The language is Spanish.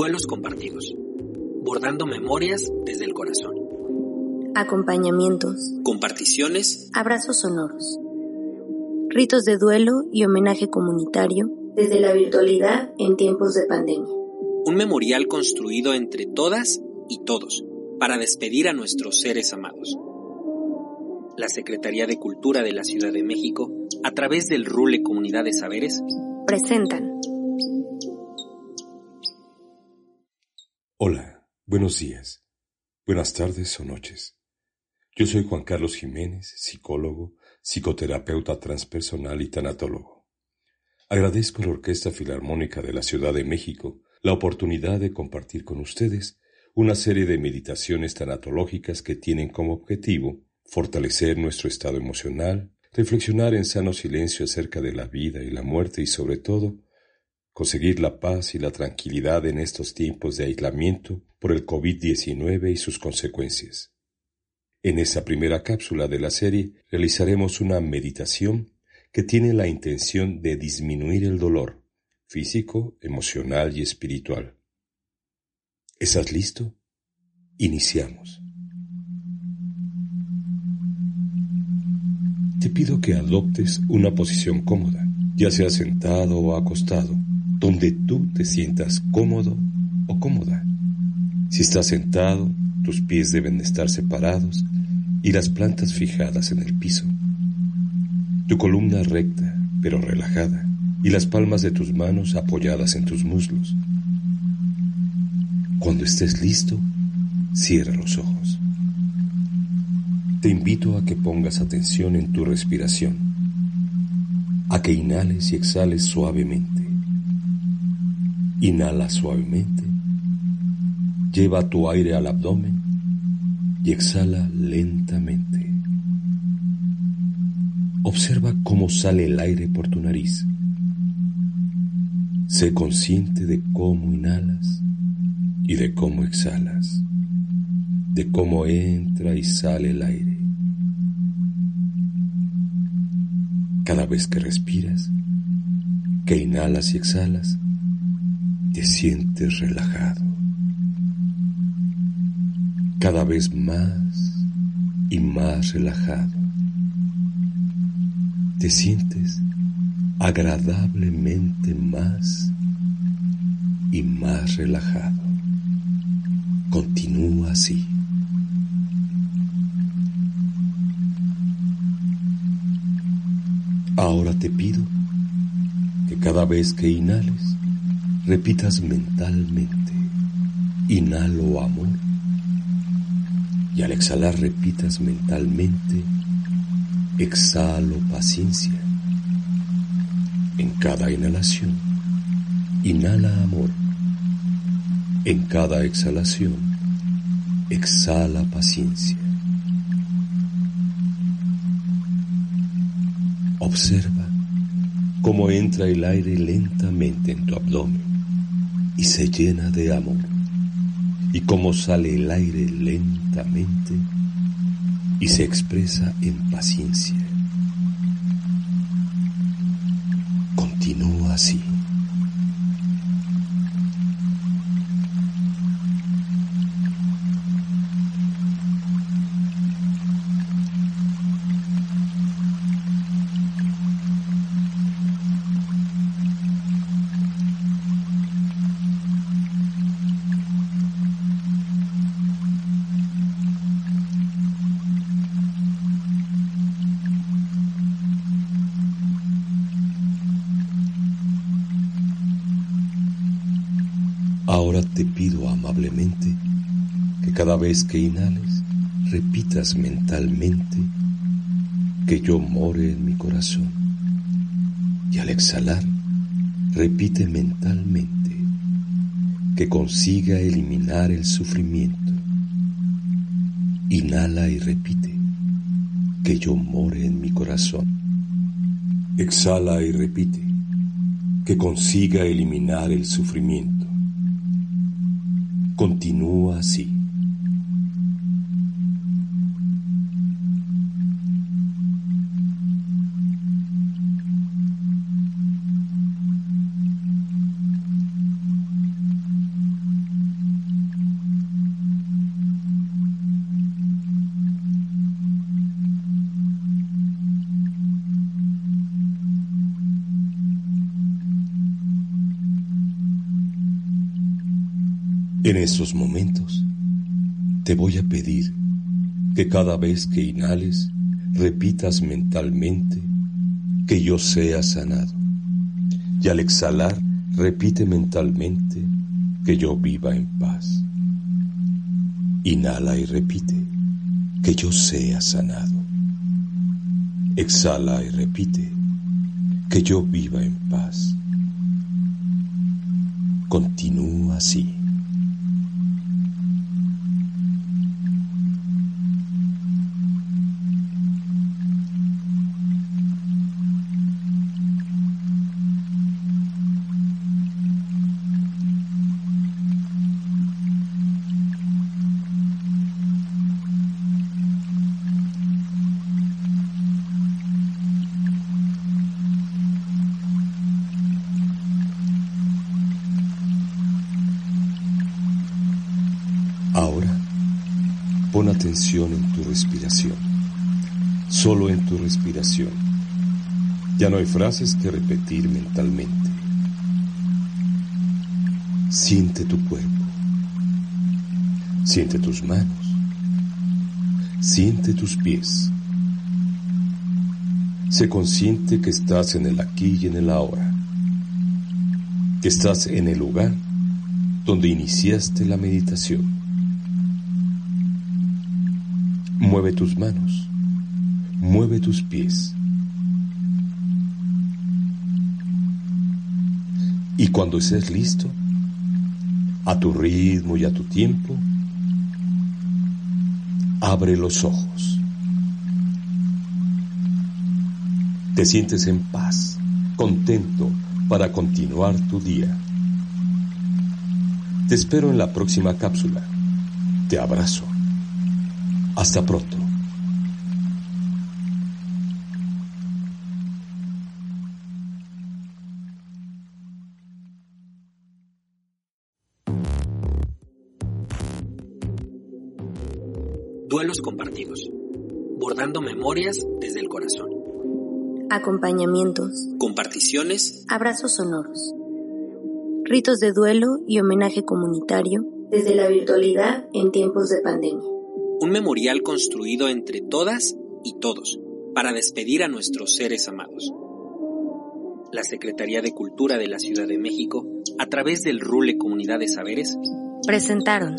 Duelos compartidos. Bordando memorias desde el corazón. Acompañamientos. Comparticiones. Abrazos sonoros. Ritos de duelo y homenaje comunitario desde la virtualidad en tiempos de pandemia. Un memorial construido entre todas y todos para despedir a nuestros seres amados. La Secretaría de Cultura de la Ciudad de México, a través del RULE Comunidad de Saberes, presentan Hola, buenos días, buenas tardes o noches. Yo soy Juan Carlos Jiménez, psicólogo, psicoterapeuta transpersonal y tanatólogo. Agradezco a la Orquesta Filarmónica de la Ciudad de México la oportunidad de compartir con ustedes una serie de meditaciones tanatológicas que tienen como objetivo fortalecer nuestro estado emocional, reflexionar en sano silencio acerca de la vida y la muerte y sobre todo conseguir la paz y la tranquilidad en estos tiempos de aislamiento por el COVID-19 y sus consecuencias. En esta primera cápsula de la serie realizaremos una meditación que tiene la intención de disminuir el dolor físico, emocional y espiritual. ¿Estás listo? Iniciamos. Te pido que adoptes una posición cómoda, ya sea sentado o acostado donde tú te sientas cómodo o cómoda. Si estás sentado, tus pies deben estar separados y las plantas fijadas en el piso. Tu columna recta, pero relajada, y las palmas de tus manos apoyadas en tus muslos. Cuando estés listo, cierra los ojos. Te invito a que pongas atención en tu respiración, a que inhales y exhales suavemente. Inhala suavemente, lleva tu aire al abdomen y exhala lentamente. Observa cómo sale el aire por tu nariz. Sé consciente de cómo inhalas y de cómo exhalas, de cómo entra y sale el aire. Cada vez que respiras, que inhalas y exhalas, te sientes relajado. Cada vez más y más relajado. Te sientes agradablemente más y más relajado. Continúa así. Ahora te pido que cada vez que inhales, repitas mentalmente, inhalo amor, y al exhalar repitas mentalmente, exhalo paciencia. En cada inhalación, inhala amor. En cada exhalación, exhala paciencia. Observa cómo entra el aire lentamente en tu abdomen y se llena de amor. Y cómo sale el aire lentamente y se expresa en paciencia. Continúa así. Te pido amablemente que cada vez que inhales repitas mentalmente que yo more en mi corazón Y al exhalar, repite mentalmente que consiga eliminar el sufrimiento. Inhala y repite que yo more en mi corazón. Exhala y repite que consiga eliminar el sufrimiento. Continúa así. En esos momentos te voy a pedir que cada vez que inhales repitas mentalmente que yo sea sanado. Y al exhalar repite mentalmente que yo viva en paz. Inhala y repite que yo sea sanado. Exhala y repite que yo viva en paz. Continúa así. Ahora, pon atención en tu respiración, solo en tu respiración. Ya no hay frases que repetir mentalmente. Siente tu cuerpo, siente tus manos, siente tus pies. Sé consciente que estás en el aquí y en el ahora, que estás en el lugar donde iniciaste la meditación. Mueve tus manos, mueve tus pies. Y cuando estés listo, a tu ritmo y a tu tiempo, abre los ojos. Te sientes en paz, contento para continuar tu día. Te espero en la próxima cápsula. Te abrazo. Hasta pronto. Duelos compartidos. Bordando memorias desde el corazón. Acompañamientos. Comparticiones. Abrazos sonoros. Ritos de duelo y homenaje comunitario desde la virtualidad en tiempos de pandemia. Un memorial construido entre todas y todos para despedir a nuestros seres amados. La Secretaría de Cultura de la Ciudad de México, a través del RULE Comunidad de Saberes, presentaron